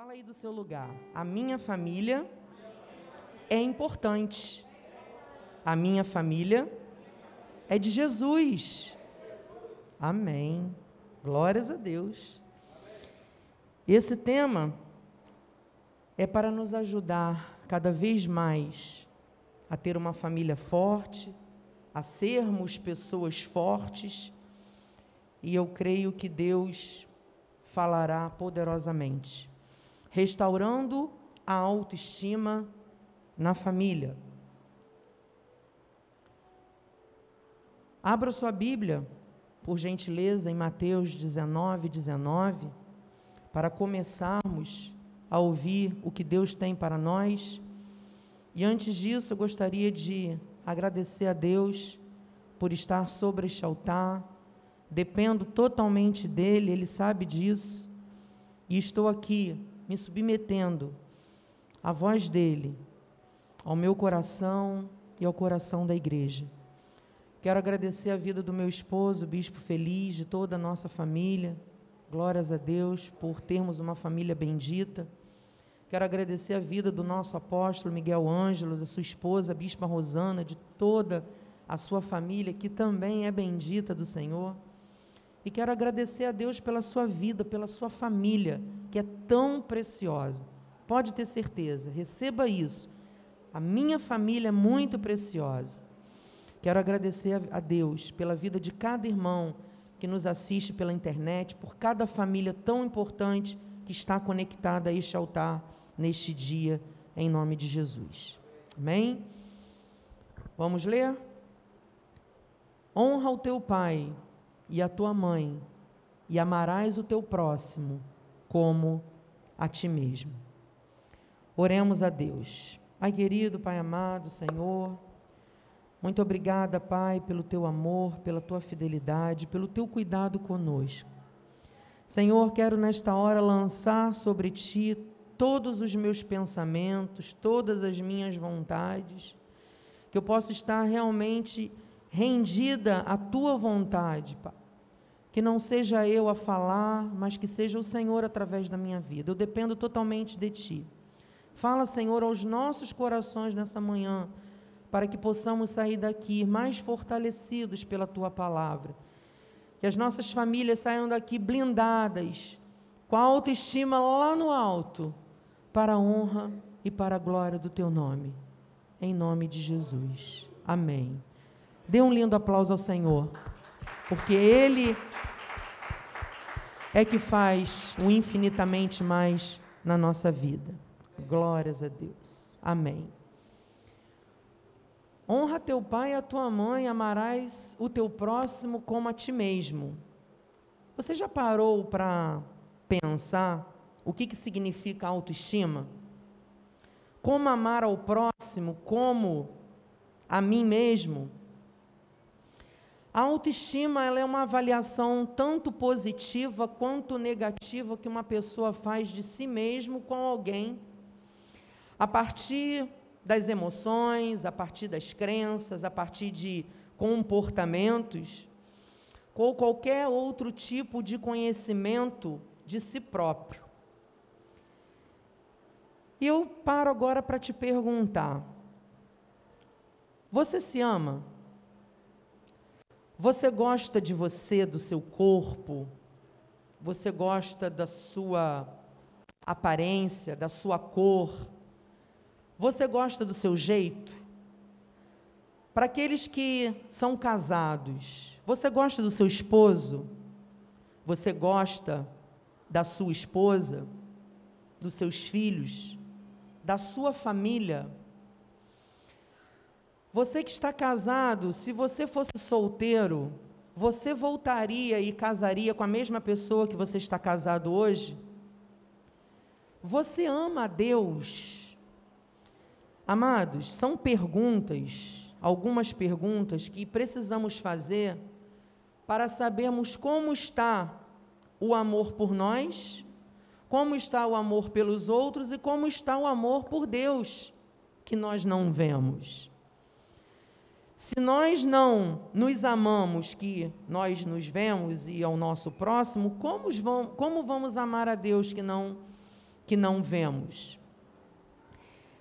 Fala aí do seu lugar. A minha família é importante. A minha família é de Jesus. Amém. Glórias a Deus. Esse tema é para nos ajudar cada vez mais a ter uma família forte, a sermos pessoas fortes, e eu creio que Deus falará poderosamente, restaurando a autoestima na família. Abra sua Bíblia, por gentileza, em Mateus 19, 19, para começarmos a ouvir o que Deus tem para nós. E antes disso, eu gostaria de agradecer a Deus por estar sobre este altar. Dependo totalmente dele, ele sabe disso. E estou aqui me submetendo à voz dele, ao meu coração e ao coração da igreja. Quero agradecer a vida do meu esposo, Bispo Feliz, de toda a nossa família. Glórias a Deus por termos uma família bendita. Quero agradecer a vida do nosso apóstolo Miguel Ângelo, da sua esposa, Bispa Rosana, de toda a sua família, que também é bendita do Senhor. E quero agradecer a Deus pela sua vida, pela sua família, que é tão preciosa. Pode ter certeza, receba isso. A minha família é muito preciosa. Quero agradecer a Deus pela vida de cada irmão que nos assiste pela internet, por cada família tão importante que está conectada a este altar neste dia, em nome de Jesus. Amém? Vamos ler? Honra o teu pai e a tua mãe, e amarás o teu próximo como a ti mesmo. Oremos a Deus. Pai querido, Pai amado, Senhor, muito obrigada, Pai, pelo teu amor, pela tua fidelidade, pelo teu cuidado conosco. Senhor, quero nesta hora lançar sobre ti todos os meus pensamentos, todas as minhas vontades, que eu possa estar realmente rendida à tua vontade, Pai. Que não seja eu a falar, mas que seja o Senhor através da minha vida. Eu dependo totalmente de ti. Fala, Senhor, aos nossos corações nessa manhã, para que possamos sair daqui mais fortalecidos pela tua palavra. Que as nossas famílias saiam daqui blindadas, com a autoestima lá no alto, para a honra e para a glória do teu nome. Em nome de Jesus. Amém. Dê um lindo aplauso ao Senhor, porque Ele é que faz o infinitamente mais na nossa vida. Glórias a Deus. Amém. Honra teu pai e a tua mãe, amarás o teu próximo como a ti mesmo. Você já parou para pensar o que, que significa autoestima? Como amar ao próximo como a mim mesmo? A autoestima ela é uma avaliação tanto positiva quanto negativa que uma pessoa faz de si mesmo com alguém, a partir das emoções, a partir das crenças, a partir de comportamentos, ou qualquer outro tipo de conhecimento de si próprio. E eu paro agora para te perguntar: você se ama? Você gosta de você, do seu corpo? Você gosta da sua aparência, da sua cor? Você gosta do seu jeito? Para aqueles que são casados, você gosta do seu esposo? Você gosta da sua esposa? Dos seus filhos? Da sua família? Você que está casado, se você fosse solteiro, você voltaria e casaria com a mesma pessoa que você está casado hoje? Você ama a Deus? Amados, são perguntas, algumas perguntas que precisamos fazer para sabermos como está o amor por nós, como está o amor pelos outros e como está o amor por Deus, que nós não vemos. Se nós não nos amamos, que nós nos vemos e ao nosso próximo, como vamos, como vamos amar a Deus que não que não vemos?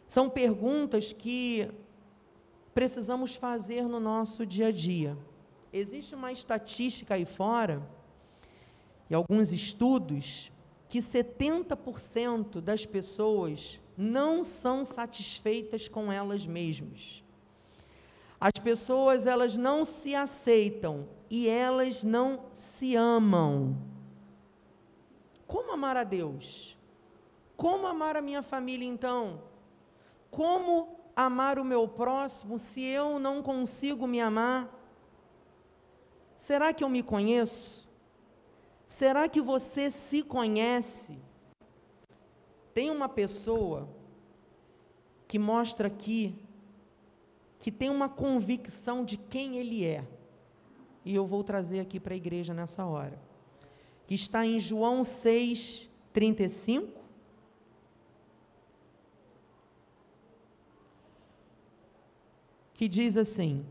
São perguntas que precisamos fazer no nosso dia a dia. Existe uma estatística aí fora, e alguns estudos, que 70% das pessoas não são satisfeitas com elas mesmas. As pessoas, elas não se aceitam e elas não se amam. Como amar a Deus? Como amar a minha família então? Como amar o meu próximo se eu não consigo me amar? Será que eu me conheço? Será que você se conhece? Tem uma pessoa que mostra aqui que tem uma convicção de quem ele é. E eu vou trazer aqui para a igreja nessa hora. Que está em João 6, 35. Que diz assim: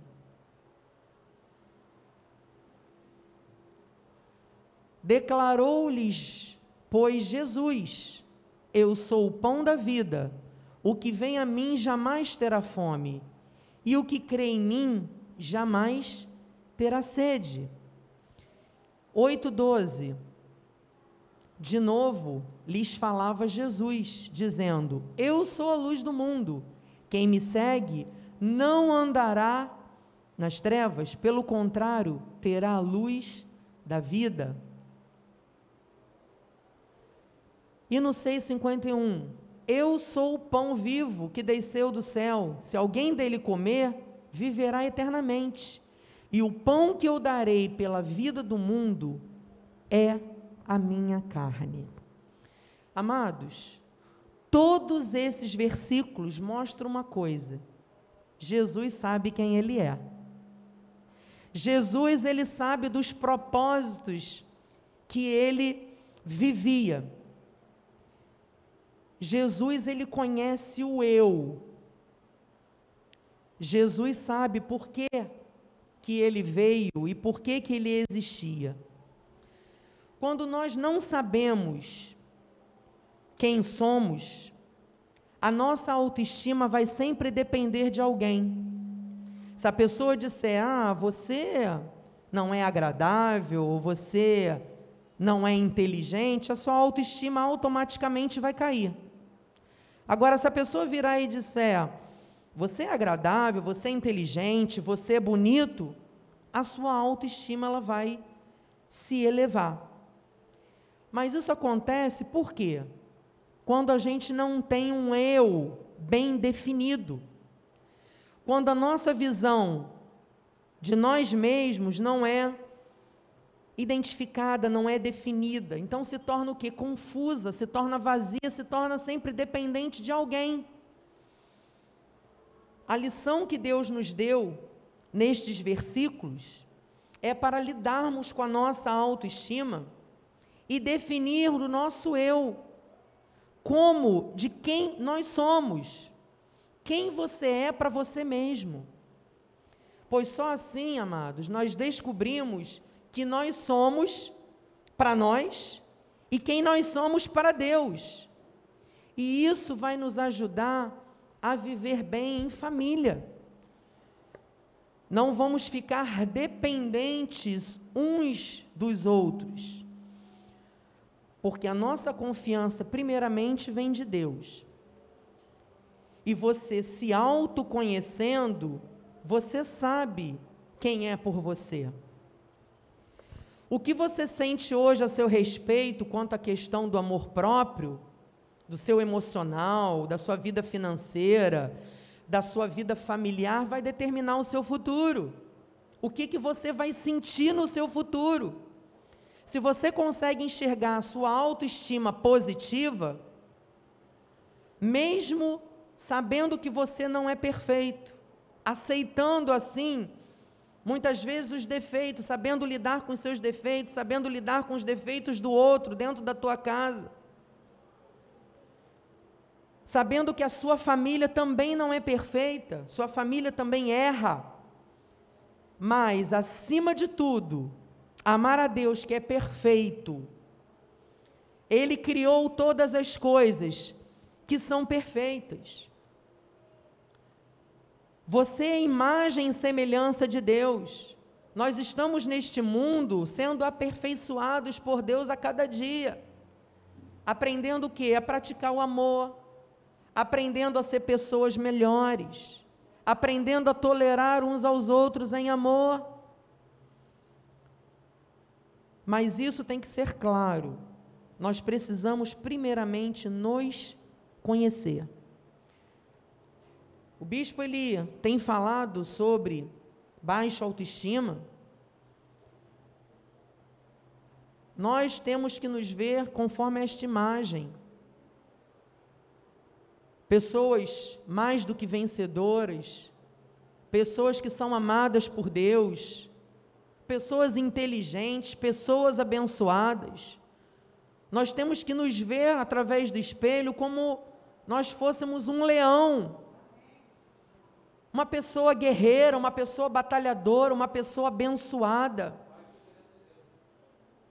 Declarou-lhes, pois Jesus, eu sou o pão da vida, o que vem a mim jamais terá fome, e o que crê em mim jamais terá sede. 8,12. De novo lhes falava Jesus, dizendo: Eu sou a luz do mundo. Quem me segue não andará nas trevas, pelo contrário, terá a luz da vida. E no 6,51, eu sou o pão vivo que desceu do céu. Se alguém dele comer, viverá eternamente. E o pão que eu darei pela vida do mundo é a minha carne. Amados, todos esses versículos mostram uma coisa: Jesus sabe quem ele é. Jesus, ele sabe dos propósitos que ele vivia. Jesus ele conhece o eu. Jesus sabe por que, que ele veio e por que, que ele existia. Quando nós não sabemos quem somos, a nossa autoestima vai sempre depender de alguém. Se a pessoa disser, ah, você não é agradável, ou você não é inteligente, a sua autoestima automaticamente vai cair. Agora, se a pessoa virar e disser, você é agradável, você é inteligente, você é bonito, a sua autoestima ela vai se elevar. Mas isso acontece por quê? Quando a gente não tem um eu bem definido. Quando a nossa visão de nós mesmos não é identificada, não é definida. Então se torna o que? Confusa, se torna vazia, se torna sempre dependente de alguém. A lição que Deus nos deu nestes versículos é para lidarmos com a nossa autoestima e definir o nosso eu como de quem nós somos, quem você é para você mesmo. Pois só assim, amados, nós descobrimos que nós somos para nós e quem nós somos para Deus. E isso vai nos ajudar a viver bem em família. Não vamos ficar dependentes uns dos outros. Porque a nossa confiança, primeiramente, vem de Deus. E você se autoconhecendo, você sabe quem é por você. O que você sente hoje a seu respeito quanto à questão do amor próprio, do seu emocional, da sua vida financeira, da sua vida familiar, vai determinar o seu futuro. O que, que você vai sentir no seu futuro? Se você consegue enxergar a sua autoestima positiva, mesmo sabendo que você não é perfeito, aceitando assim Muitas vezes os defeitos, sabendo lidar com os seus defeitos, sabendo lidar com os defeitos do outro dentro da tua casa. Sabendo que a sua família também não é perfeita, sua família também erra. Mas, acima de tudo, amar a Deus que é perfeito Ele criou todas as coisas que são perfeitas. Você é imagem e semelhança de Deus. Nós estamos neste mundo sendo aperfeiçoados por Deus a cada dia. Aprendendo o que? A praticar o amor, aprendendo a ser pessoas melhores, aprendendo a tolerar uns aos outros em amor. Mas isso tem que ser claro. Nós precisamos, primeiramente, nos conhecer. O bispo ele tem falado sobre baixa autoestima. Nós temos que nos ver conforme esta imagem pessoas mais do que vencedoras, pessoas que são amadas por Deus, pessoas inteligentes, pessoas abençoadas. Nós temos que nos ver através do espelho como nós fôssemos um leão, uma pessoa guerreira, uma pessoa batalhadora, uma pessoa abençoada.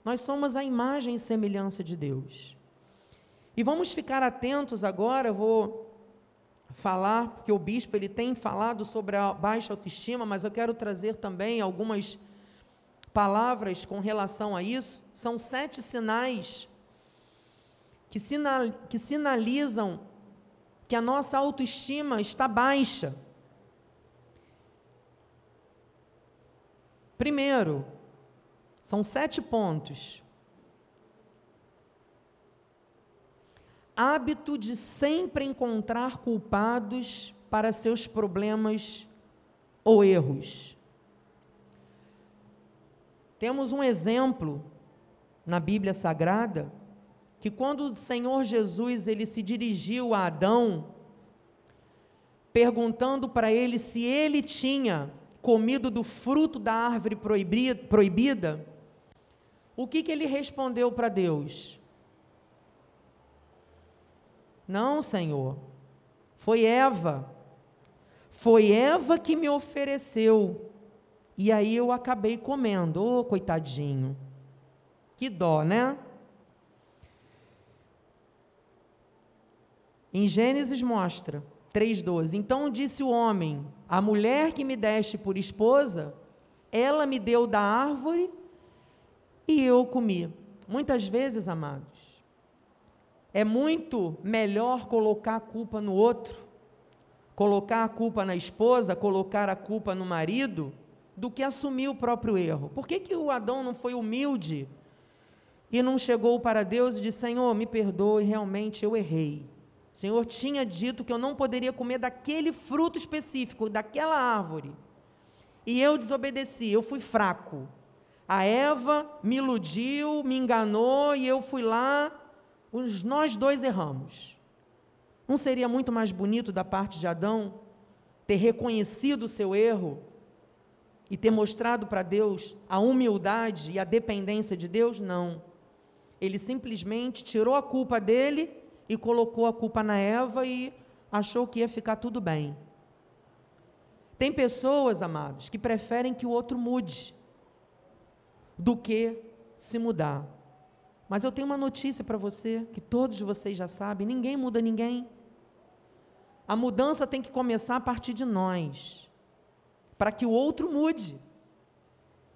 Nós somos a imagem e semelhança de Deus. E vamos ficar atentos agora, eu vou falar, porque o bispo ele tem falado sobre a baixa autoestima, mas eu quero trazer também algumas palavras com relação a isso. São sete sinais que, sinal, que sinalizam que a nossa autoestima está baixa. Primeiro, são sete pontos. hábito de sempre encontrar culpados para seus problemas ou erros. Temos um exemplo na Bíblia Sagrada que quando o Senhor Jesus ele se dirigiu a Adão, perguntando para ele se ele tinha comido do fruto da árvore proibida, o que, que ele respondeu para Deus? Não, Senhor. Foi Eva. Foi Eva que me ofereceu. E aí eu acabei comendo. Ô, oh, coitadinho. Que dó, né? Em Gênesis mostra 3:12. Então disse o homem: A mulher que me deste por esposa, ela me deu da árvore e eu comi. Muitas vezes, amados, é muito melhor colocar a culpa no outro, colocar a culpa na esposa, colocar a culpa no marido, do que assumir o próprio erro. Por que, que o Adão não foi humilde e não chegou para Deus e disse: Senhor, me perdoe, realmente eu errei. O Senhor tinha dito que eu não poderia comer daquele fruto específico, daquela árvore. E eu desobedeci, eu fui fraco. A Eva me iludiu, me enganou e eu fui lá os, nós dois erramos. Não seria muito mais bonito da parte de Adão ter reconhecido o seu erro e ter mostrado para Deus a humildade e a dependência de Deus? Não. Ele simplesmente tirou a culpa dele e colocou a culpa na Eva e achou que ia ficar tudo bem. Tem pessoas, amados, que preferem que o outro mude do que se mudar. Mas eu tenho uma notícia para você, que todos vocês já sabem: ninguém muda ninguém. A mudança tem que começar a partir de nós, para que o outro mude.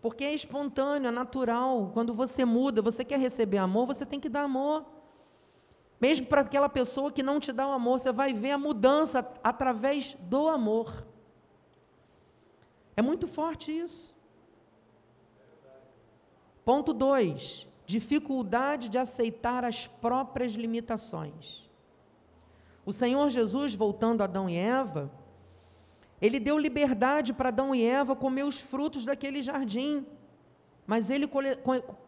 Porque é espontâneo, é natural. Quando você muda, você quer receber amor, você tem que dar amor. Mesmo para aquela pessoa que não te dá o amor, você vai ver a mudança através do amor. É muito forte isso. Ponto 2 dificuldade de aceitar as próprias limitações. O Senhor Jesus, voltando a Adão e Eva, ele deu liberdade para Adão e Eva comer os frutos daquele jardim, mas ele,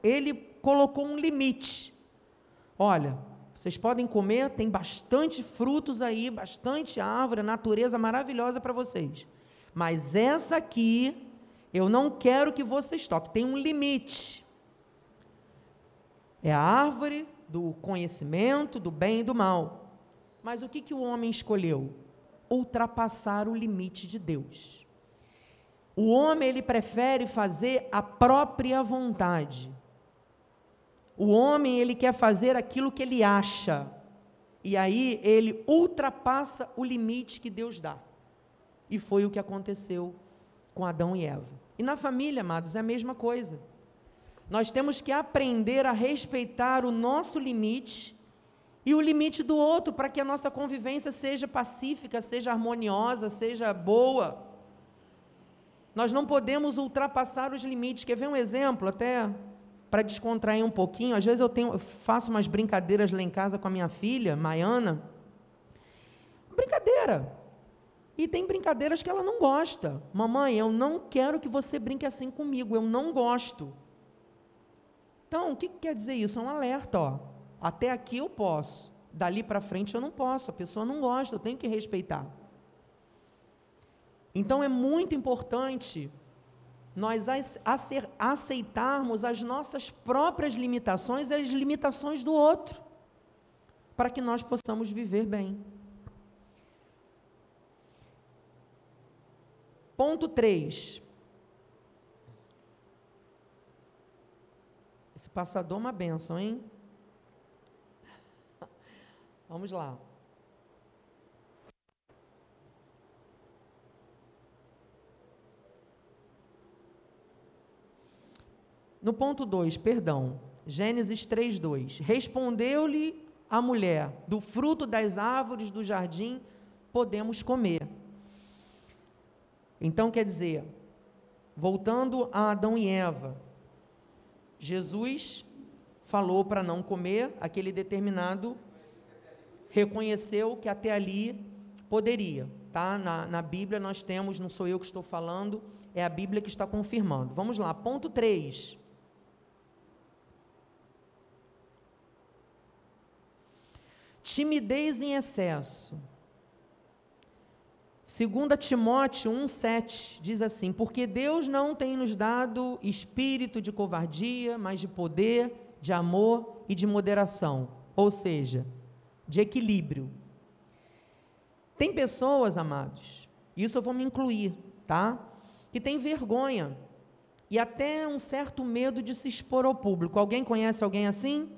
ele colocou um limite. Olha, vocês podem comer, tem bastante frutos aí, bastante árvore, natureza maravilhosa para vocês. Mas essa aqui, eu não quero que vocês toquem, tem um limite. É a árvore do conhecimento do bem e do mal. Mas o que, que o homem escolheu? Ultrapassar o limite de Deus. O homem ele prefere fazer a própria vontade. O homem, ele quer fazer aquilo que ele acha. E aí ele ultrapassa o limite que Deus dá. E foi o que aconteceu com Adão e Eva. E na família, amados, é a mesma coisa. Nós temos que aprender a respeitar o nosso limite e o limite do outro para que a nossa convivência seja pacífica, seja harmoniosa, seja boa. Nós não podemos ultrapassar os limites. Quer ver um exemplo, até para descontrair um pouquinho? Às vezes eu, tenho, eu faço umas brincadeiras lá em casa com a minha filha, Maiana. Brincadeira. E tem brincadeiras que ela não gosta. Mamãe, eu não quero que você brinque assim comigo, eu não gosto. Então, o que quer dizer isso? É um alerta, ó. Até aqui eu posso, dali para frente eu não posso, a pessoa não gosta, eu tenho que respeitar. Então é muito importante nós aceitarmos as nossas próprias limitações e as limitações do outro, para que nós possamos viver bem. Ponto 3. Esse passador é uma benção, hein? Vamos lá. No ponto 2, perdão, Gênesis 3, 2. Respondeu-lhe a mulher: Do fruto das árvores do jardim podemos comer. Então, quer dizer, voltando a Adão e Eva, Jesus falou para não comer aquele determinado reconheceu que até ali poderia. Tá? Na, na Bíblia nós temos, não sou eu que estou falando, é a Bíblia que está confirmando. Vamos lá, ponto 3. Timidez em excesso. 2 Timóteo 1,7 diz assim: Porque Deus não tem nos dado espírito de covardia, mas de poder, de amor e de moderação. Ou seja, de equilíbrio. Tem pessoas, amados, isso eu vou me incluir, tá? Que tem vergonha e até um certo medo de se expor ao público. Alguém conhece alguém assim?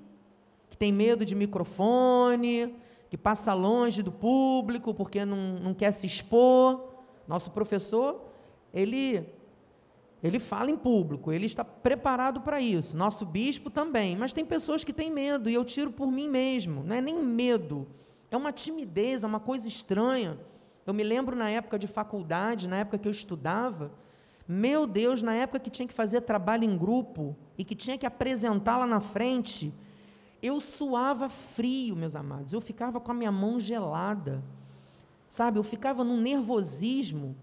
Que tem medo de microfone, que passa longe do público porque não, não quer se expor. Nosso professor, ele ele fala em público, ele está preparado para isso. Nosso bispo também. Mas tem pessoas que têm medo, e eu tiro por mim mesmo. Não é nem medo, é uma timidez, é uma coisa estranha. Eu me lembro na época de faculdade, na época que eu estudava, meu Deus, na época que tinha que fazer trabalho em grupo e que tinha que apresentar lá na frente, eu suava frio, meus amados. Eu ficava com a minha mão gelada. Sabe, eu ficava num nervosismo.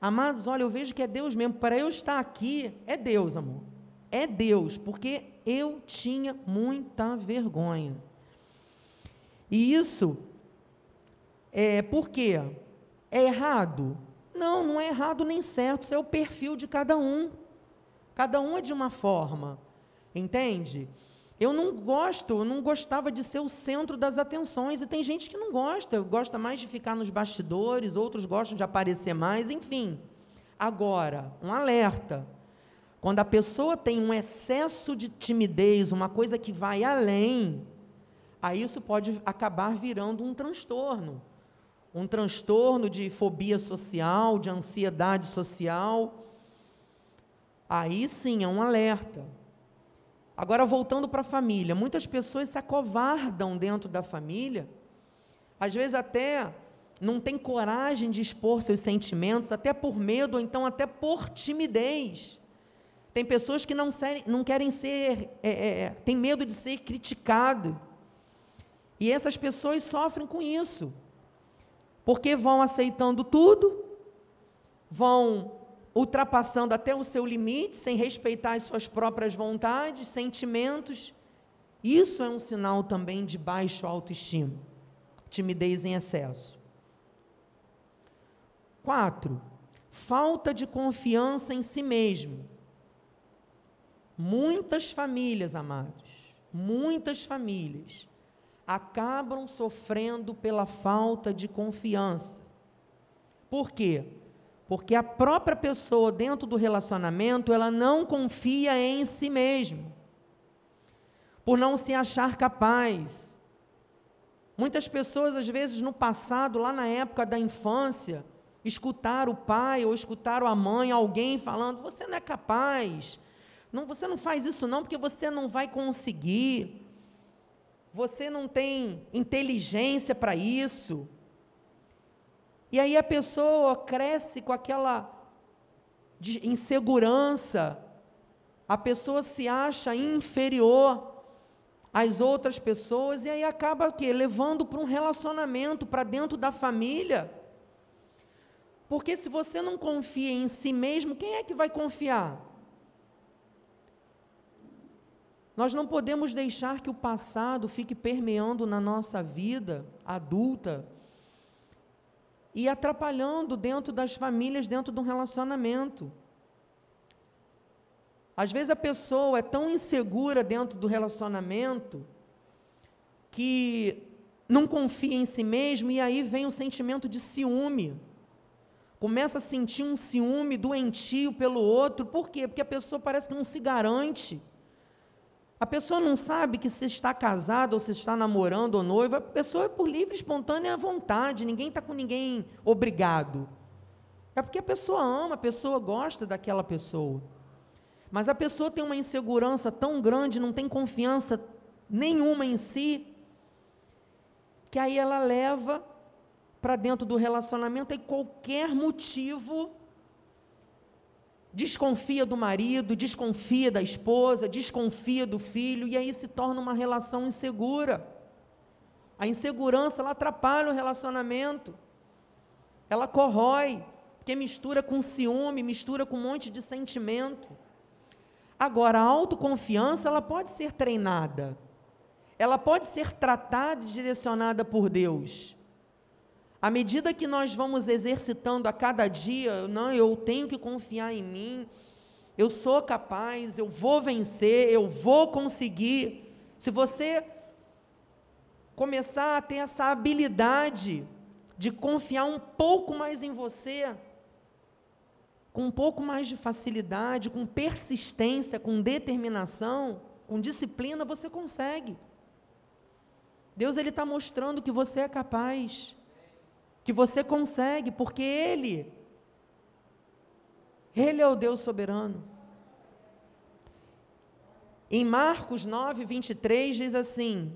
Amados, olha, eu vejo que é Deus mesmo. Para eu estar aqui, é Deus, amor. É Deus, porque eu tinha muita vergonha. E isso é por quê? É errado? Não, não é errado nem certo. Isso é o perfil de cada um. Cada um é de uma forma. Entende? Eu não gosto, eu não gostava de ser o centro das atenções, e tem gente que não gosta, gosta mais de ficar nos bastidores, outros gostam de aparecer mais, enfim. Agora, um alerta. Quando a pessoa tem um excesso de timidez, uma coisa que vai além, aí isso pode acabar virando um transtorno. Um transtorno de fobia social, de ansiedade social. Aí sim é um alerta. Agora, voltando para a família, muitas pessoas se acovardam dentro da família, às vezes até não tem coragem de expor seus sentimentos, até por medo, ou então até por timidez. Tem pessoas que não, serem, não querem ser, é, é, é, tem medo de ser criticado. E essas pessoas sofrem com isso, porque vão aceitando tudo, vão ultrapassando até o seu limite, sem respeitar as suas próprias vontades, sentimentos. Isso é um sinal também de baixo autoestima, timidez em excesso. Quatro, falta de confiança em si mesmo. Muitas famílias, amados, muitas famílias acabam sofrendo pela falta de confiança. Por quê? Porque a própria pessoa dentro do relacionamento, ela não confia em si mesma. por não se achar capaz. Muitas pessoas, às vezes, no passado, lá na época da infância, escutaram o pai ou escutaram a mãe, alguém falando: você não é capaz, não, você não faz isso não, porque você não vai conseguir, você não tem inteligência para isso. E aí a pessoa cresce com aquela insegurança, a pessoa se acha inferior às outras pessoas e aí acaba o quê? Levando para um relacionamento, para dentro da família. Porque se você não confia em si mesmo, quem é que vai confiar? Nós não podemos deixar que o passado fique permeando na nossa vida adulta e atrapalhando dentro das famílias, dentro de um relacionamento. Às vezes a pessoa é tão insegura dentro do relacionamento que não confia em si mesmo e aí vem o sentimento de ciúme. Começa a sentir um ciúme doentio pelo outro. Por quê? Porque a pessoa parece que não se garante. A pessoa não sabe que se está casada ou se está namorando ou noiva, a pessoa é por livre, espontânea vontade, ninguém está com ninguém obrigado. É porque a pessoa ama, a pessoa gosta daquela pessoa. Mas a pessoa tem uma insegurança tão grande, não tem confiança nenhuma em si, que aí ela leva para dentro do relacionamento e qualquer motivo desconfia do marido, desconfia da esposa, desconfia do filho, e aí se torna uma relação insegura. A insegurança ela atrapalha o relacionamento, ela corrói, porque mistura com ciúme, mistura com um monte de sentimento. Agora, a autoconfiança ela pode ser treinada, ela pode ser tratada e direcionada por Deus. À medida que nós vamos exercitando a cada dia, não, eu tenho que confiar em mim, eu sou capaz, eu vou vencer, eu vou conseguir. Se você começar a ter essa habilidade de confiar um pouco mais em você, com um pouco mais de facilidade, com persistência, com determinação, com disciplina, você consegue. Deus ele está mostrando que você é capaz que você consegue, porque Ele, Ele é o Deus soberano. Em Marcos 9, 23 diz assim: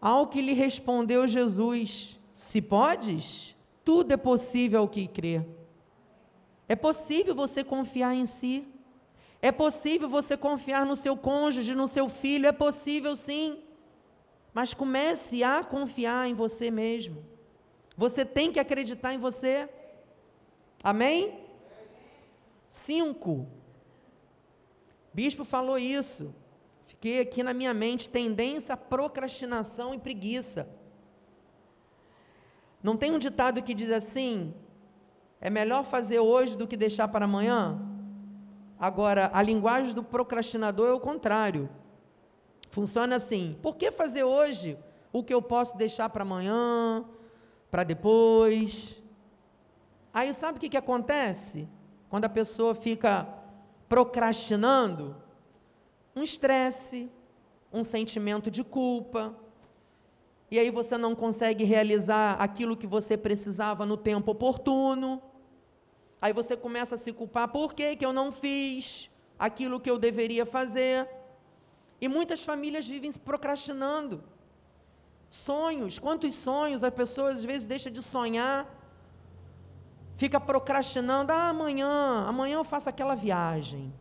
Ao que lhe respondeu Jesus: Se podes, tudo é possível ao que crê. É possível você confiar em si. É possível você confiar no seu cônjuge, no seu filho. É possível sim. Mas comece a confiar em você mesmo. Você tem que acreditar em você. Amém? Cinco. Bispo falou isso. Fiquei aqui na minha mente: tendência à procrastinação e preguiça. Não tem um ditado que diz assim: é melhor fazer hoje do que deixar para amanhã? Agora, a linguagem do procrastinador é o contrário. Funciona assim: por que fazer hoje o que eu posso deixar para amanhã, para depois? Aí sabe o que, que acontece? Quando a pessoa fica procrastinando, um estresse, um sentimento de culpa, e aí você não consegue realizar aquilo que você precisava no tempo oportuno. Aí você começa a se culpar, por que, que eu não fiz aquilo que eu deveria fazer? E muitas famílias vivem procrastinando. Sonhos, quantos sonhos a pessoa às vezes deixa de sonhar, fica procrastinando. Ah, amanhã, amanhã eu faço aquela viagem.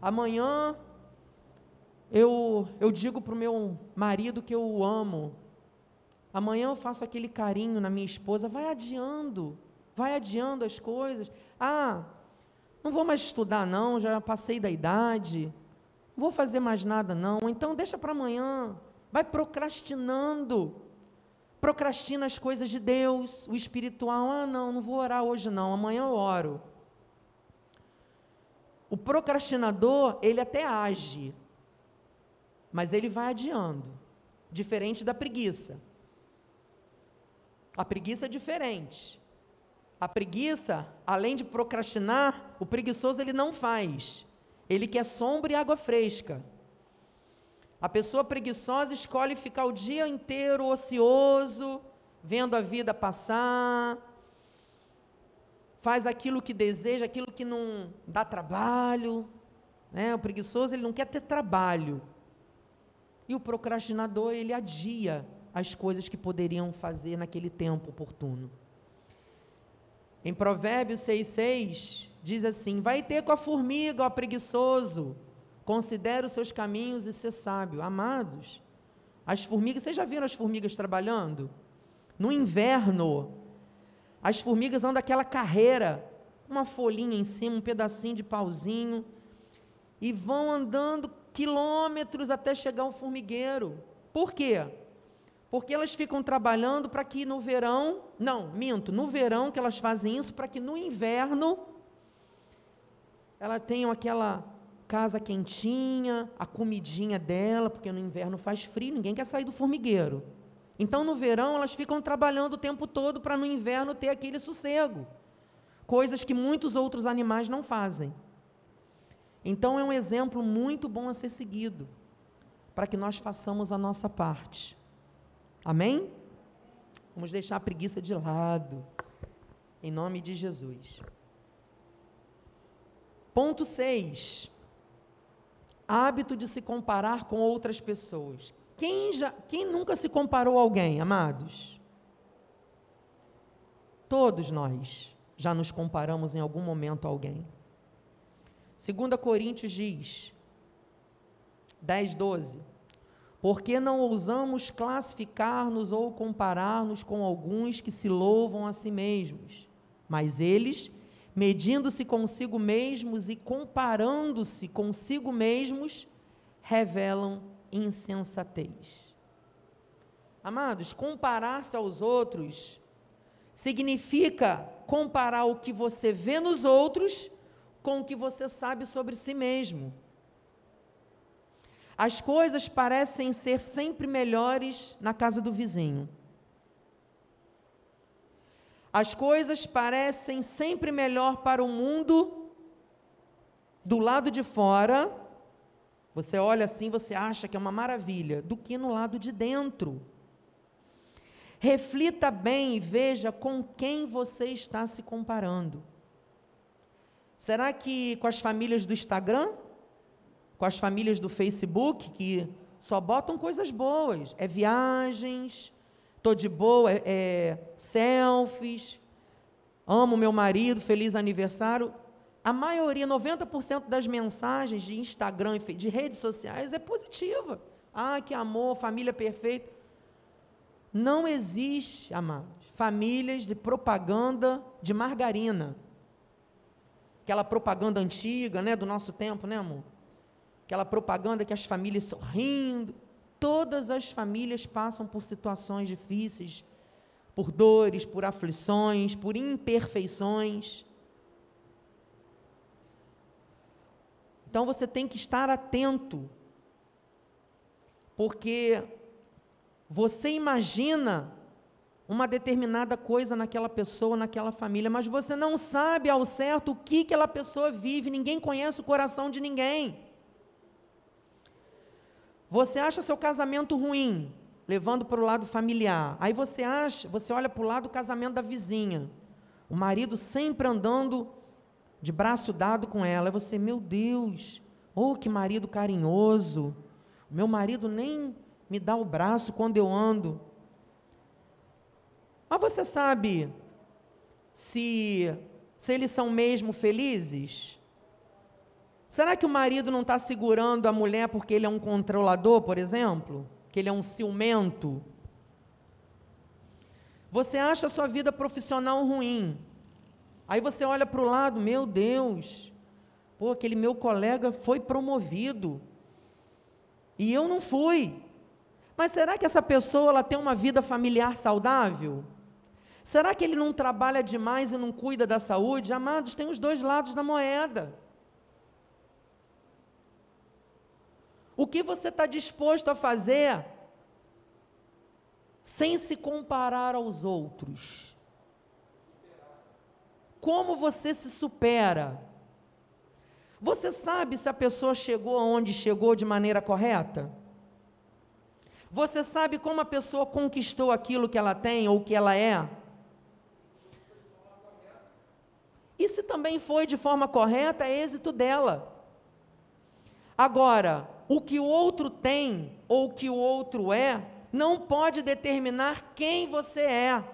Amanhã eu, eu digo para o meu marido que eu o amo. Amanhã eu faço aquele carinho na minha esposa. Vai adiando, vai adiando as coisas. Ah, não vou mais estudar, não, já passei da idade vou fazer mais nada não, então deixa para amanhã. Vai procrastinando. Procrastina as coisas de Deus, o espiritual. Ah, não, não vou orar hoje não, amanhã eu oro. O procrastinador, ele até age, mas ele vai adiando, diferente da preguiça. A preguiça é diferente. A preguiça, além de procrastinar, o preguiçoso ele não faz. Ele quer sombra e água fresca. A pessoa preguiçosa escolhe ficar o dia inteiro ocioso, vendo a vida passar, faz aquilo que deseja, aquilo que não dá trabalho. Né? O preguiçoso ele não quer ter trabalho. E o procrastinador ele adia as coisas que poderiam fazer naquele tempo oportuno. Em Provérbios 6,6 diz assim: Vai ter com a formiga, ó preguiçoso, Considere os seus caminhos e ser sábio. Amados, as formigas, vocês já viram as formigas trabalhando? No inverno, as formigas andam aquela carreira, uma folhinha em cima, um pedacinho de pauzinho, e vão andando quilômetros até chegar ao formigueiro. Por quê? Porque elas ficam trabalhando para que no verão, não, minto, no verão que elas fazem isso, para que no inverno elas tenham aquela casa quentinha, a comidinha dela, porque no inverno faz frio, ninguém quer sair do formigueiro. Então no verão elas ficam trabalhando o tempo todo para no inverno ter aquele sossego. Coisas que muitos outros animais não fazem. Então é um exemplo muito bom a ser seguido, para que nós façamos a nossa parte. Amém? Vamos deixar a preguiça de lado, em nome de Jesus. Ponto 6 hábito de se comparar com outras pessoas. Quem, já, quem nunca se comparou a alguém, amados? Todos nós já nos comparamos em algum momento a alguém. 2 Coríntios diz, 10, 12: Porque não ousamos classificar-nos ou comparar-nos com alguns que se louvam a si mesmos, mas eles medindo-se consigo mesmos e comparando-se consigo mesmos, revelam insensatez. Amados, comparar-se aos outros significa comparar o que você vê nos outros com o que você sabe sobre si mesmo. As coisas parecem ser sempre melhores na casa do vizinho. As coisas parecem sempre melhor para o mundo do lado de fora. Você olha assim, você acha que é uma maravilha, do que no lado de dentro. Reflita bem e veja com quem você está se comparando. Será que com as famílias do Instagram? Com as famílias do Facebook, que só botam coisas boas? É viagens, Estou de boa, é, é, selfies, amo meu marido, feliz aniversário. A maioria, 90% das mensagens de Instagram, de redes sociais é positiva. Ah, que amor, família perfeita. Não existe, amados, famílias de propaganda de margarina. Aquela propaganda antiga, né, do nosso tempo, né, amor? Aquela propaganda que as famílias sorrindo, Todas as famílias passam por situações difíceis, por dores, por aflições, por imperfeições. Então você tem que estar atento, porque você imagina uma determinada coisa naquela pessoa, naquela família, mas você não sabe ao certo o que aquela pessoa vive, ninguém conhece o coração de ninguém. Você acha seu casamento ruim, levando para o lado familiar. Aí você acha, você olha para o lado do casamento da vizinha. O marido sempre andando de braço dado com ela. Aí você, meu Deus, oh que marido carinhoso. Meu marido nem me dá o braço quando eu ando. Mas você sabe se, se eles são mesmo felizes? Será que o marido não está segurando a mulher porque ele é um controlador, por exemplo? Que ele é um ciumento? Você acha a sua vida profissional ruim. Aí você olha para o lado, meu Deus, pô, aquele meu colega foi promovido. E eu não fui. Mas será que essa pessoa ela tem uma vida familiar saudável? Será que ele não trabalha demais e não cuida da saúde? Amados, tem os dois lados da moeda. O que você está disposto a fazer sem se comparar aos outros? como você se supera? Você sabe se a pessoa chegou aonde chegou de maneira correta? Você sabe como a pessoa conquistou aquilo que ela tem ou que ela é? E se também foi de forma correta, é êxito dela. Agora, o que o outro tem ou o que o outro é, não pode determinar quem você é.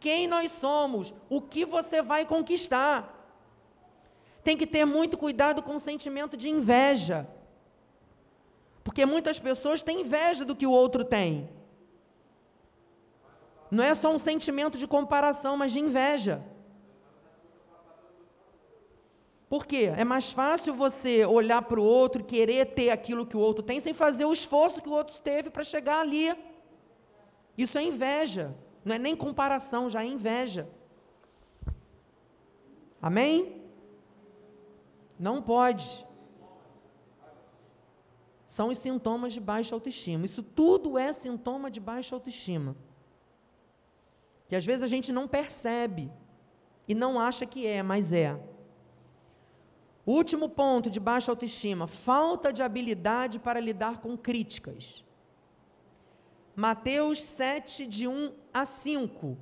Quem nós somos, o que você vai conquistar. Tem que ter muito cuidado com o sentimento de inveja. Porque muitas pessoas têm inveja do que o outro tem. Não é só um sentimento de comparação, mas de inveja. Por quê? É mais fácil você olhar para o outro e querer ter aquilo que o outro tem sem fazer o esforço que o outro teve para chegar ali. Isso é inveja. Não é nem comparação, já é inveja. Amém? Não pode. São os sintomas de baixa autoestima. Isso tudo é sintoma de baixa autoestima. Que às vezes a gente não percebe e não acha que é, mas é. Último ponto de baixa autoestima: falta de habilidade para lidar com críticas. Mateus 7, de 1 a 5.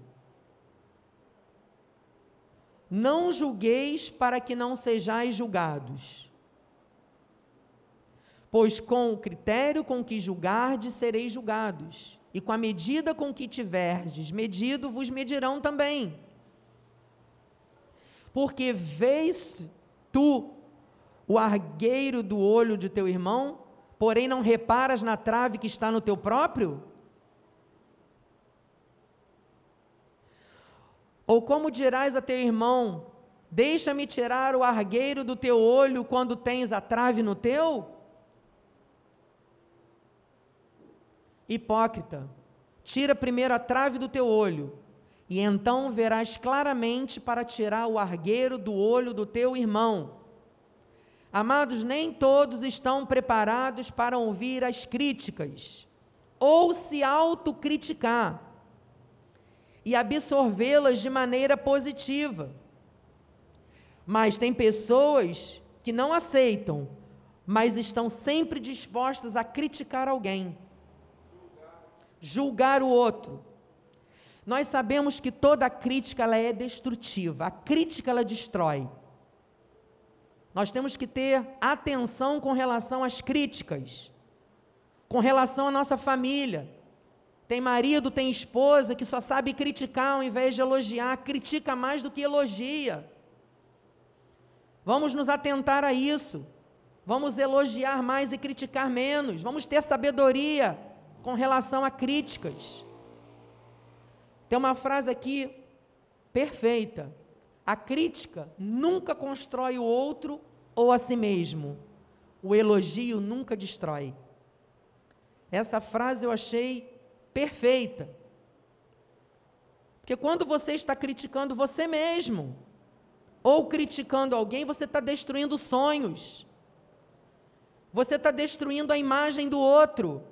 Não julgueis para que não sejais julgados. Pois com o critério com que julgardes, sereis julgados, e com a medida com que tiverdes medido, vos medirão também. Porque vês tu o argueiro do olho de teu irmão, porém não reparas na trave que está no teu próprio? Ou como dirás a teu irmão: Deixa-me tirar o argueiro do teu olho quando tens a trave no teu? Hipócrita, tira primeiro a trave do teu olho, e então verás claramente para tirar o argueiro do olho do teu irmão. Amados, nem todos estão preparados para ouvir as críticas ou se autocriticar e absorvê-las de maneira positiva. Mas tem pessoas que não aceitam, mas estão sempre dispostas a criticar alguém, julgar o outro. Nós sabemos que toda crítica ela é destrutiva. A crítica ela destrói. Nós temos que ter atenção com relação às críticas, com relação à nossa família. Tem marido, tem esposa que só sabe criticar ao invés de elogiar, critica mais do que elogia. Vamos nos atentar a isso. Vamos elogiar mais e criticar menos. Vamos ter sabedoria com relação a críticas. Tem uma frase aqui perfeita. A crítica nunca constrói o outro ou a si mesmo. O elogio nunca destrói. Essa frase eu achei perfeita. Porque quando você está criticando você mesmo, ou criticando alguém, você está destruindo sonhos. Você está destruindo a imagem do outro.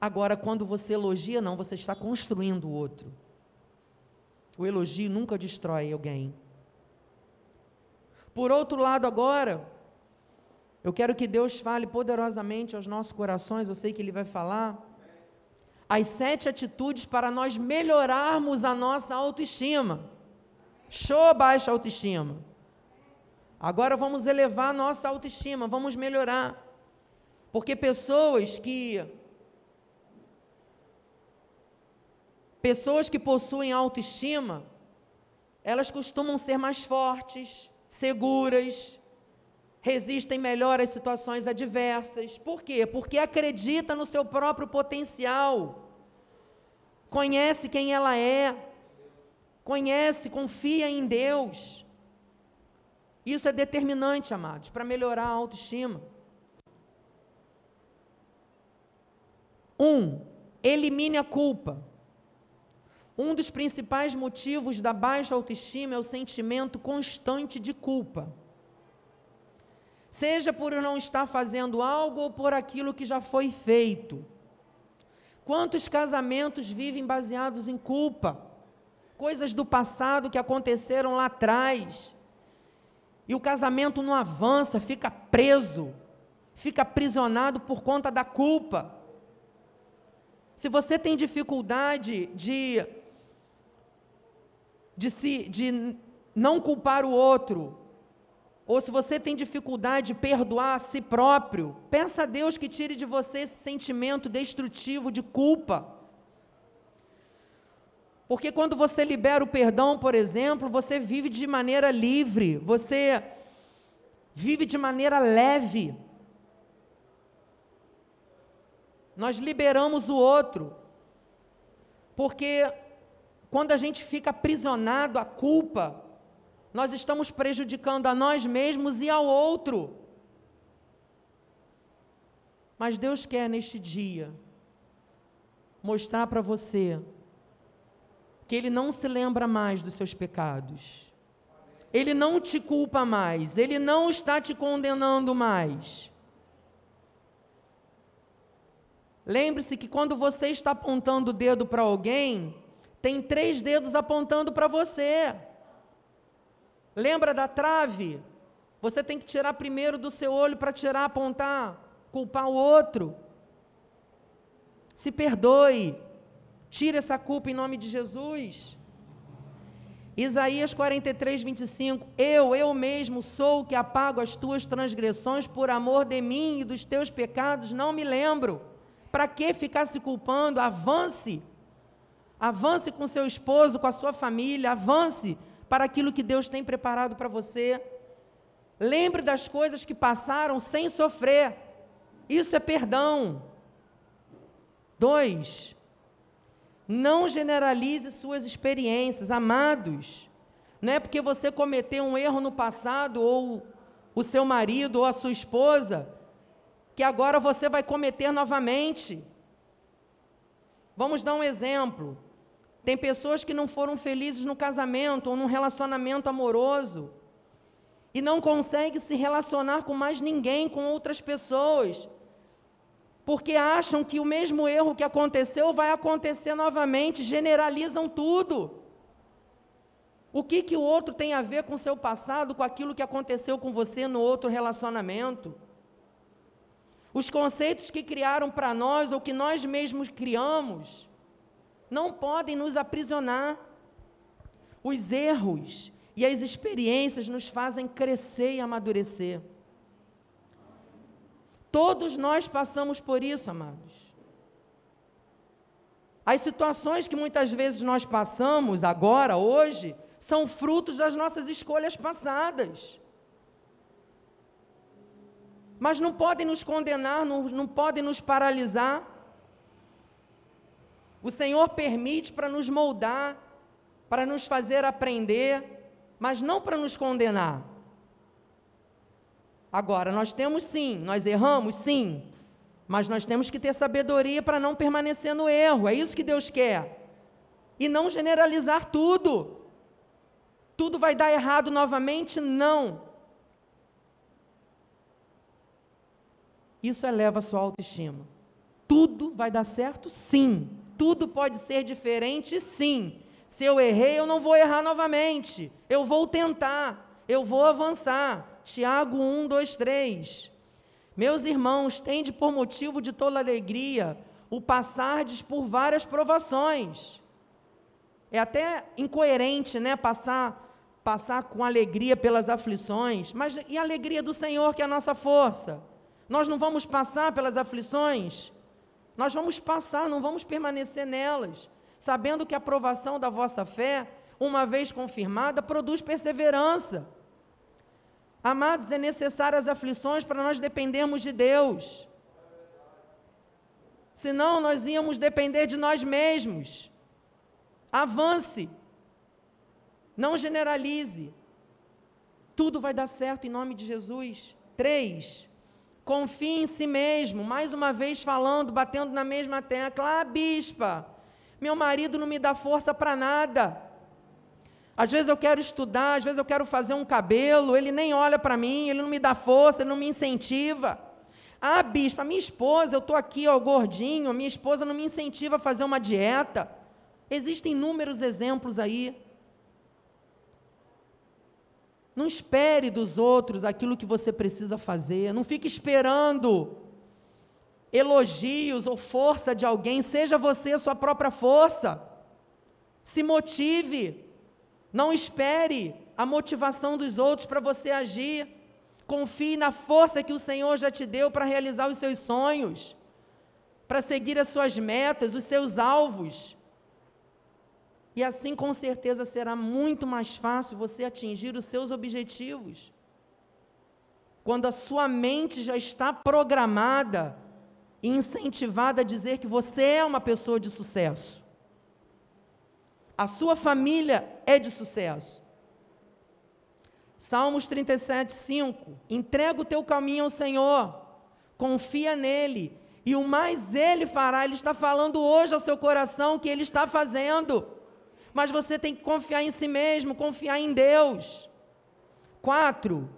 Agora, quando você elogia, não, você está construindo o outro. O elogio nunca destrói alguém. Por outro lado, agora, eu quero que Deus fale poderosamente aos nossos corações, eu sei que Ele vai falar. As sete atitudes para nós melhorarmos a nossa autoestima. Show baixa autoestima. Agora vamos elevar a nossa autoestima, vamos melhorar. Porque pessoas que Pessoas que possuem autoestima, elas costumam ser mais fortes, seguras, resistem melhor às situações adversas. Por quê? Porque acredita no seu próprio potencial, conhece quem ela é, conhece, confia em Deus. Isso é determinante, amados, para melhorar a autoestima. Um, elimine a culpa. Um dos principais motivos da baixa autoestima é o sentimento constante de culpa. Seja por não estar fazendo algo ou por aquilo que já foi feito. Quantos casamentos vivem baseados em culpa? coisas do passado que aconteceram lá atrás. E o casamento não avança, fica preso, fica aprisionado por conta da culpa. Se você tem dificuldade de, de, se, de não culpar o outro, ou se você tem dificuldade de perdoar a si próprio, peça a Deus que tire de você esse sentimento destrutivo de culpa. Porque quando você libera o perdão, por exemplo, você vive de maneira livre, você vive de maneira leve. Nós liberamos o outro. Porque quando a gente fica aprisionado à culpa, nós estamos prejudicando a nós mesmos e ao outro. Mas Deus quer neste dia mostrar para você que Ele não se lembra mais dos seus pecados. Ele não te culpa mais, Ele não está te condenando mais. Lembre-se que quando você está apontando o dedo para alguém, tem três dedos apontando para você. Lembra da trave? Você tem que tirar primeiro do seu olho para tirar, apontar, culpar o outro. Se perdoe. Tira essa culpa em nome de Jesus. Isaías 43, 25. Eu, eu mesmo sou o que apago as tuas transgressões por amor de mim e dos teus pecados, não me lembro. Para que ficar se culpando? Avance. Avance com seu esposo, com a sua família, avance para aquilo que Deus tem preparado para você. Lembre das coisas que passaram sem sofrer. Isso é perdão. Dois, não generalize suas experiências, amados. Não é porque você cometeu um erro no passado, ou o seu marido, ou a sua esposa, que agora você vai cometer novamente. Vamos dar um exemplo. Tem pessoas que não foram felizes no casamento ou num relacionamento amoroso e não conseguem se relacionar com mais ninguém, com outras pessoas, porque acham que o mesmo erro que aconteceu vai acontecer novamente, generalizam tudo. O que, que o outro tem a ver com o seu passado, com aquilo que aconteceu com você no outro relacionamento? Os conceitos que criaram para nós ou que nós mesmos criamos não podem nos aprisionar. Os erros e as experiências nos fazem crescer e amadurecer. Todos nós passamos por isso, amados. As situações que muitas vezes nós passamos agora, hoje, são frutos das nossas escolhas passadas. Mas não podem nos condenar, não, não podem nos paralisar. O Senhor permite para nos moldar, para nos fazer aprender, mas não para nos condenar. Agora, nós temos sim, nós erramos sim, mas nós temos que ter sabedoria para não permanecer no erro, é isso que Deus quer. E não generalizar tudo. Tudo vai dar errado novamente? Não. Isso eleva a sua autoestima. Tudo vai dar certo? Sim. Tudo pode ser diferente? Sim. Se eu errei, eu não vou errar novamente. Eu vou tentar, eu vou avançar. Tiago 1, 2, 3. Meus irmãos, tende por motivo de toda alegria o passardes por várias provações. É até incoerente, né, passar passar com alegria pelas aflições, mas e a alegria do Senhor que é a nossa força? Nós não vamos passar pelas aflições? Nós vamos passar, não vamos permanecer nelas, sabendo que a aprovação da vossa fé, uma vez confirmada, produz perseverança. Amados, é necessário as aflições para nós dependermos de Deus. Senão nós íamos depender de nós mesmos. Avance. Não generalize. Tudo vai dar certo em nome de Jesus. Três, confie em si mesmo. Mais uma vez falando, batendo na mesma tecla. Ah, bispa, meu marido não me dá força para nada. Às vezes eu quero estudar, às vezes eu quero fazer um cabelo, ele nem olha para mim, ele não me dá força, ele não me incentiva. Ah, bispo, a minha esposa, eu estou aqui, ó, gordinho, minha esposa não me incentiva a fazer uma dieta. Existem inúmeros exemplos aí. Não espere dos outros aquilo que você precisa fazer. Não fique esperando elogios ou força de alguém. Seja você a sua própria força. Se motive. Não espere a motivação dos outros para você agir. Confie na força que o Senhor já te deu para realizar os seus sonhos, para seguir as suas metas, os seus alvos. E assim, com certeza, será muito mais fácil você atingir os seus objetivos. Quando a sua mente já está programada e incentivada a dizer que você é uma pessoa de sucesso. A sua família é de sucesso. Salmos 37, 5. Entrega o teu caminho ao Senhor, confia nele, e o mais ele fará. Ele está falando hoje ao seu coração que ele está fazendo. Mas você tem que confiar em si mesmo, confiar em Deus. 4.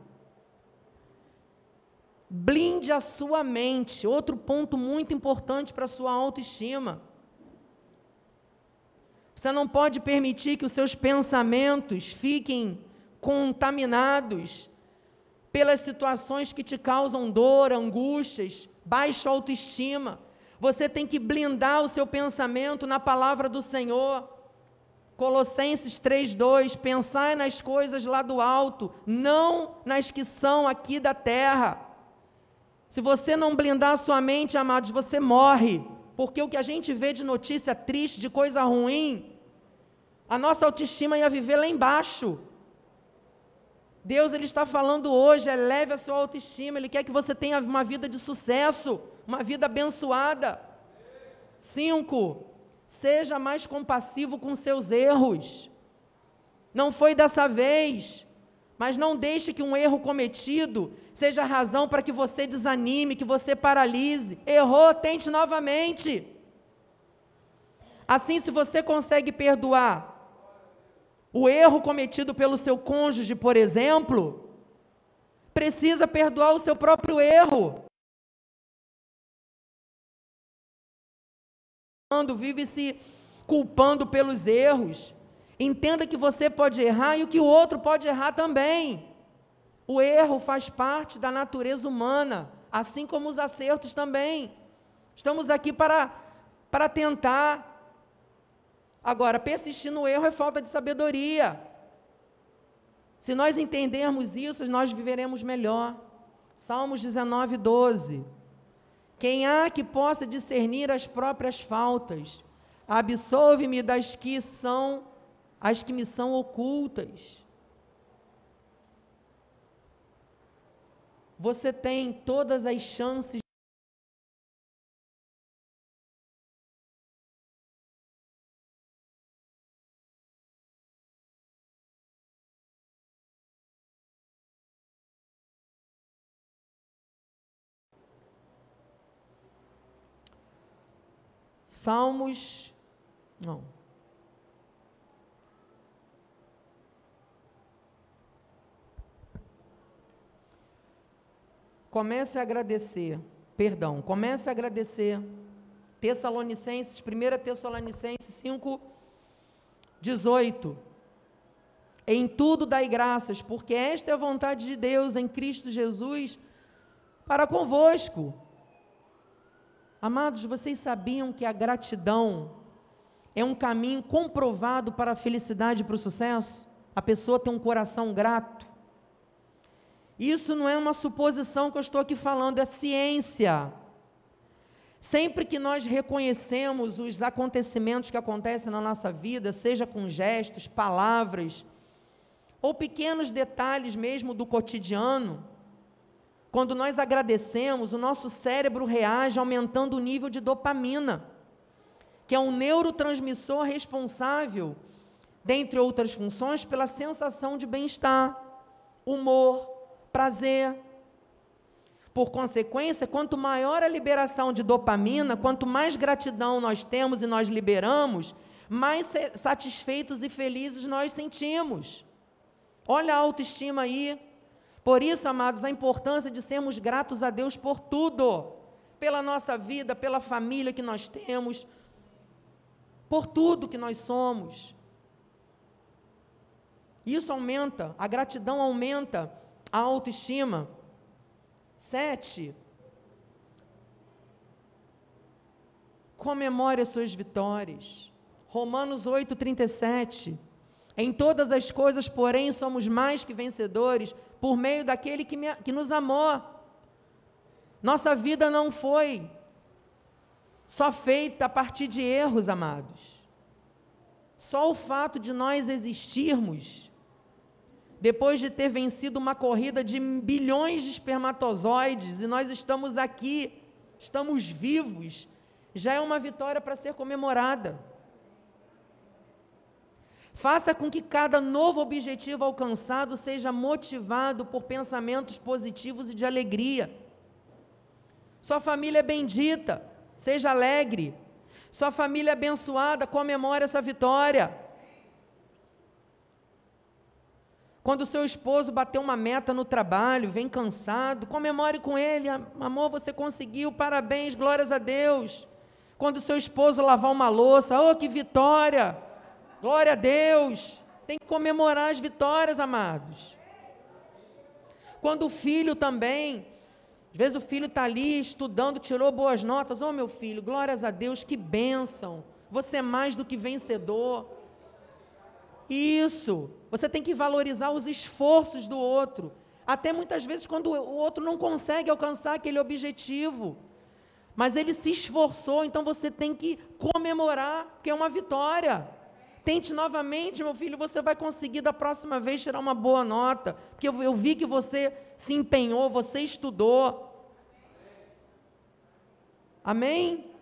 Blinde a sua mente. Outro ponto muito importante para a sua autoestima. Você não pode permitir que os seus pensamentos fiquem contaminados pelas situações que te causam dor, angústias, baixa autoestima. Você tem que blindar o seu pensamento na palavra do Senhor. Colossenses 3:2, pensai nas coisas lá do alto, não nas que são aqui da terra. Se você não blindar a sua mente, amados, você morre, porque o que a gente vê de notícia triste, de coisa ruim, a nossa autoestima ia viver lá embaixo. Deus ele está falando hoje, eleve a sua autoestima, ele quer que você tenha uma vida de sucesso, uma vida abençoada. Cinco, seja mais compassivo com seus erros. Não foi dessa vez, mas não deixe que um erro cometido seja razão para que você desanime, que você paralise. Errou, tente novamente. Assim, se você consegue perdoar o erro cometido pelo seu cônjuge, por exemplo, precisa perdoar o seu próprio erro. Vive se culpando pelos erros. Entenda que você pode errar e o que o outro pode errar também. O erro faz parte da natureza humana, assim como os acertos também. Estamos aqui para, para tentar Agora, persistir no erro é falta de sabedoria. Se nós entendermos isso, nós viveremos melhor. Salmos 19, 12. Quem há que possa discernir as próprias faltas, absolve-me das que são as que me são ocultas. Você tem todas as chances Salmos. Não. Comece a agradecer. Perdão, comece a agradecer. Tessalonicenses, 1 Tessalonicenses 5, 18. Em tudo dai graças, porque esta é a vontade de Deus em Cristo Jesus para convosco. Amados, vocês sabiam que a gratidão é um caminho comprovado para a felicidade e para o sucesso? A pessoa tem um coração grato. Isso não é uma suposição que eu estou aqui falando, é ciência. Sempre que nós reconhecemos os acontecimentos que acontecem na nossa vida, seja com gestos, palavras, ou pequenos detalhes mesmo do cotidiano, quando nós agradecemos, o nosso cérebro reage aumentando o nível de dopamina, que é um neurotransmissor responsável, dentre outras funções, pela sensação de bem-estar, humor, prazer. Por consequência, quanto maior a liberação de dopamina, quanto mais gratidão nós temos e nós liberamos, mais satisfeitos e felizes nós sentimos. Olha a autoestima aí. Por isso, amados, a importância de sermos gratos a Deus por tudo, pela nossa vida, pela família que nós temos, por tudo que nós somos. Isso aumenta, a gratidão aumenta a autoestima. Sete, comemore as suas vitórias. Romanos 8, 37. Em todas as coisas, porém, somos mais que vencedores por meio daquele que, me, que nos amou. Nossa vida não foi só feita a partir de erros, amados. Só o fato de nós existirmos, depois de ter vencido uma corrida de bilhões de espermatozoides, e nós estamos aqui, estamos vivos, já é uma vitória para ser comemorada. Faça com que cada novo objetivo alcançado seja motivado por pensamentos positivos e de alegria. Sua família é bendita, seja alegre. Sua família é abençoada, comemore essa vitória. Quando seu esposo bateu uma meta no trabalho, vem cansado, comemore com ele. Amor, você conseguiu, parabéns, glórias a Deus. Quando seu esposo lavar uma louça, oh, que vitória! Glória a Deus! Tem que comemorar as vitórias, amados. Quando o filho também, às vezes o filho está ali estudando, tirou boas notas. Oh, meu filho, glórias a Deus, que bênção. Você é mais do que vencedor. Isso. Você tem que valorizar os esforços do outro. Até muitas vezes quando o outro não consegue alcançar aquele objetivo. Mas ele se esforçou, então você tem que comemorar, porque é uma vitória. Tente novamente, meu filho, você vai conseguir da próxima vez tirar uma boa nota, porque eu, eu vi que você se empenhou, você estudou. Amém?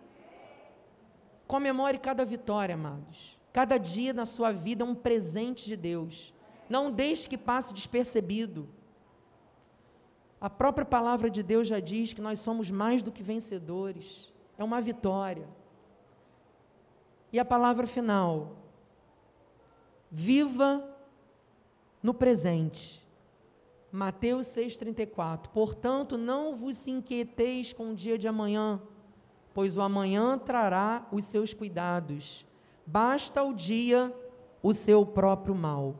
Comemore cada vitória, amados. Cada dia na sua vida é um presente de Deus. Não deixe que passe despercebido. A própria palavra de Deus já diz que nós somos mais do que vencedores. É uma vitória. E a palavra final. Viva no presente. Mateus 6,34. Portanto, não vos inquieteis com o dia de amanhã, pois o amanhã trará os seus cuidados. Basta o dia o seu próprio mal.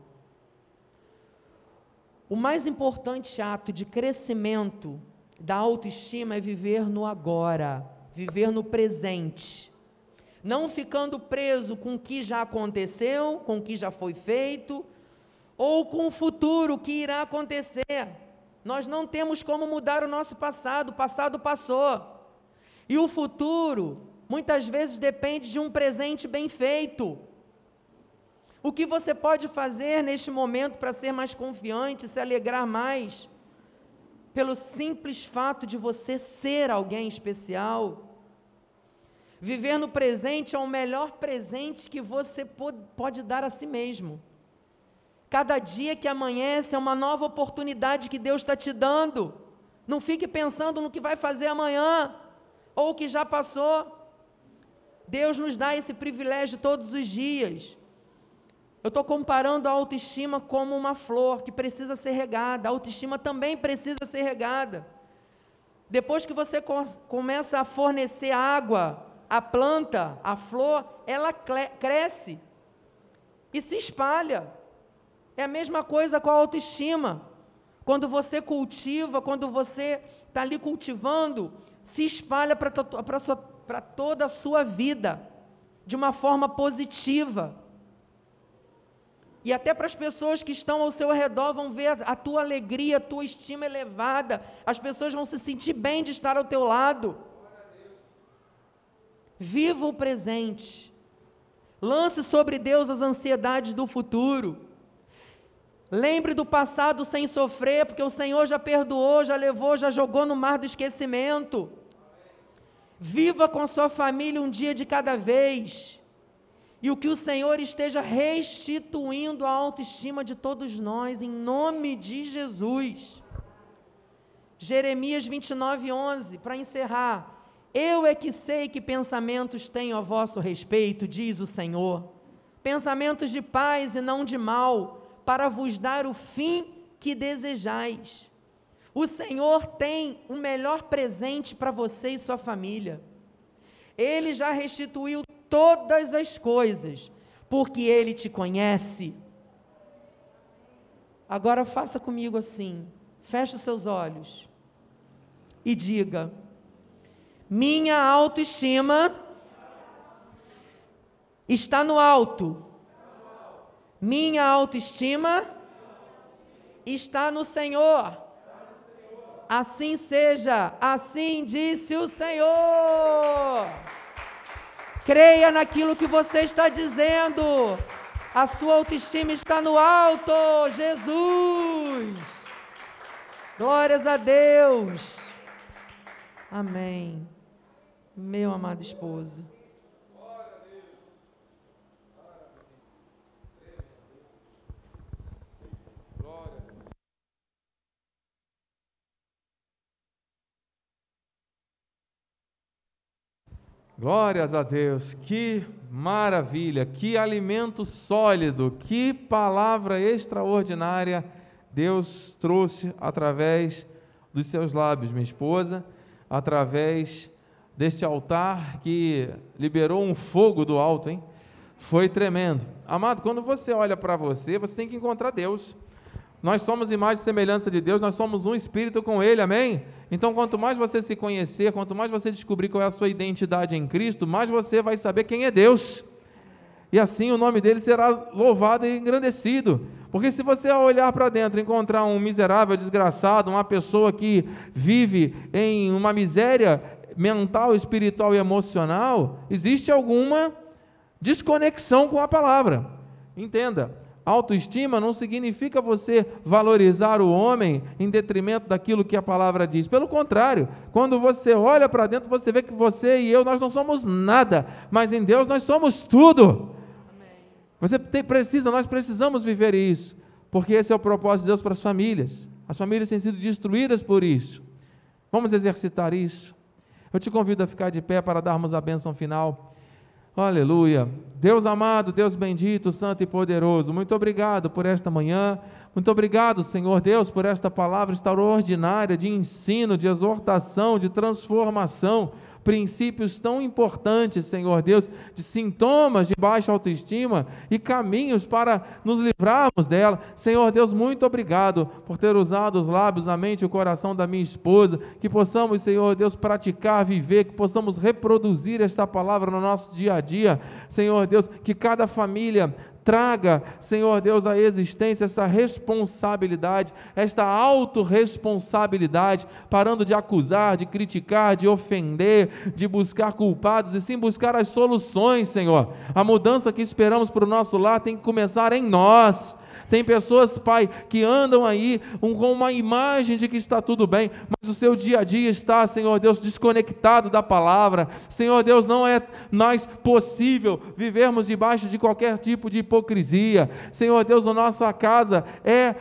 O mais importante ato de crescimento da autoestima é viver no agora, viver no presente. Não ficando preso com o que já aconteceu, com o que já foi feito, ou com o futuro que irá acontecer. Nós não temos como mudar o nosso passado, o passado passou. E o futuro, muitas vezes, depende de um presente bem feito. O que você pode fazer neste momento para ser mais confiante, se alegrar mais? Pelo simples fato de você ser alguém especial. Viver no presente é o melhor presente que você pode dar a si mesmo. Cada dia que amanhece é uma nova oportunidade que Deus está te dando. Não fique pensando no que vai fazer amanhã ou o que já passou. Deus nos dá esse privilégio todos os dias. Eu estou comparando a autoestima como uma flor que precisa ser regada. A autoestima também precisa ser regada. Depois que você começa a fornecer água à planta, à flor, ela cresce e se espalha. É a mesma coisa com a autoestima. Quando você cultiva, quando você está ali cultivando, se espalha para toda a sua vida de uma forma positiva. E até para as pessoas que estão ao seu redor vão ver a tua alegria, a tua estima elevada. As pessoas vão se sentir bem de estar ao teu lado. Viva o presente. Lance sobre Deus as ansiedades do futuro. Lembre do passado sem sofrer, porque o Senhor já perdoou, já levou, já jogou no mar do esquecimento. Viva com sua família um dia de cada vez e o que o Senhor esteja restituindo a autoestima de todos nós, em nome de Jesus. Jeremias 29, 11, para encerrar. Eu é que sei que pensamentos tenho a vosso respeito, diz o Senhor. Pensamentos de paz e não de mal, para vos dar o fim que desejais. O Senhor tem o melhor presente para você e sua família. Ele já restituiu todas as coisas, porque Ele te conhece. Agora faça comigo assim, feche os seus olhos e diga: minha autoestima está no alto. Minha autoestima está no Senhor. Assim seja, assim disse o Senhor. Creia naquilo que você está dizendo. A sua autoestima está no alto, Jesus. Glórias a Deus. Amém. Meu amado esposo. Glórias a Deus, que maravilha, que alimento sólido, que palavra extraordinária Deus trouxe através dos seus lábios, minha esposa, através deste altar que liberou um fogo do alto, hein? Foi tremendo. Amado, quando você olha para você, você tem que encontrar Deus. Nós somos imagem e semelhança de Deus, nós somos um espírito com Ele, amém? Então, quanto mais você se conhecer, quanto mais você descobrir qual é a sua identidade em Cristo, mais você vai saber quem é Deus. E assim o nome dele será louvado e engrandecido. Porque se você olhar para dentro e encontrar um miserável, desgraçado, uma pessoa que vive em uma miséria mental, espiritual e emocional, existe alguma desconexão com a palavra. Entenda, Autoestima não significa você valorizar o homem em detrimento daquilo que a palavra diz. Pelo contrário, quando você olha para dentro, você vê que você e eu, nós não somos nada, mas em Deus nós somos tudo. Você tem, precisa, nós precisamos viver isso, porque esse é o propósito de Deus para as famílias. As famílias têm sido destruídas por isso. Vamos exercitar isso. Eu te convido a ficar de pé para darmos a bênção final. Aleluia. Deus amado, Deus bendito, santo e poderoso, muito obrigado por esta manhã. Muito obrigado, Senhor Deus, por esta palavra extraordinária de ensino, de exortação, de transformação princípios tão importantes, Senhor Deus, de sintomas de baixa autoestima e caminhos para nos livrarmos dela. Senhor Deus, muito obrigado por ter usado os lábios, a mente e o coração da minha esposa, que possamos, Senhor Deus, praticar, viver, que possamos reproduzir esta palavra no nosso dia a dia. Senhor Deus, que cada família traga, Senhor Deus, à existência essa responsabilidade, esta autorresponsabilidade, parando de acusar, de criticar, de ofender, de buscar culpados e sim buscar as soluções, Senhor. A mudança que esperamos para o nosso lar tem que começar em nós. Tem pessoas, Pai, que andam aí um, com uma imagem de que está tudo bem, mas o seu dia a dia está, Senhor Deus, desconectado da palavra. Senhor Deus, não é mais possível vivermos debaixo de qualquer tipo de hipocrisia. Senhor Deus, a nossa casa é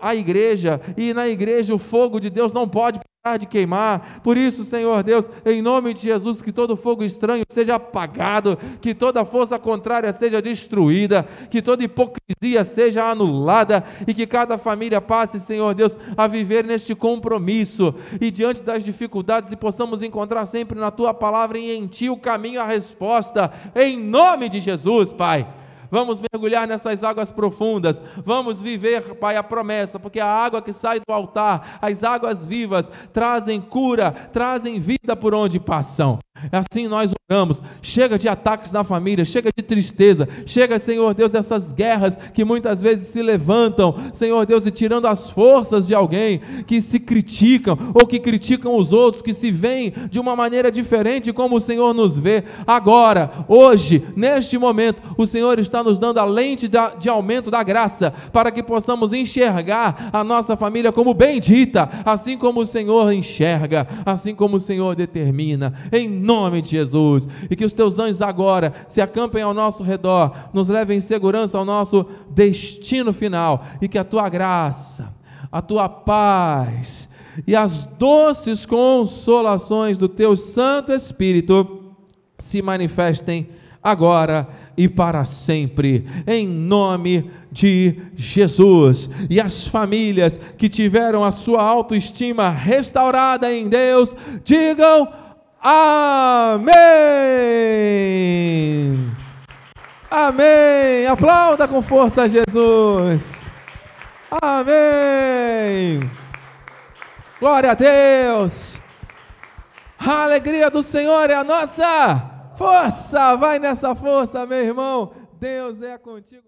a igreja, e na igreja o fogo de Deus não pode de queimar. Por isso, Senhor Deus, em nome de Jesus, que todo fogo estranho seja apagado, que toda força contrária seja destruída, que toda hipocrisia seja anulada e que cada família passe, Senhor Deus, a viver neste compromisso e diante das dificuldades e possamos encontrar sempre na tua palavra e em ti o caminho, a resposta, em nome de Jesus, Pai. Vamos mergulhar nessas águas profundas. Vamos viver, Pai, a promessa, porque a água que sai do altar, as águas vivas, trazem cura, trazem vida por onde passam. Assim nós oramos. Chega de ataques na família, chega de tristeza, chega, Senhor Deus, dessas guerras que muitas vezes se levantam, Senhor Deus, e tirando as forças de alguém que se criticam ou que criticam os outros, que se veem de uma maneira diferente como o Senhor nos vê. Agora, hoje, neste momento, o Senhor está nos dando a lente de aumento da graça para que possamos enxergar a nossa família como bendita, assim como o Senhor enxerga, assim como o Senhor determina. Em nome de Jesus. E que os teus anjos agora se acampem ao nosso redor, nos levem em segurança ao nosso destino final. E que a tua graça, a tua paz e as doces consolações do teu Santo Espírito se manifestem agora e para sempre, em nome de Jesus. E as famílias que tiveram a sua autoestima restaurada em Deus, digam Amém! Amém. Aplauda com força, Jesus. Amém. Glória a Deus. A alegria do Senhor é a nossa força. Vai nessa força, meu irmão. Deus é contigo.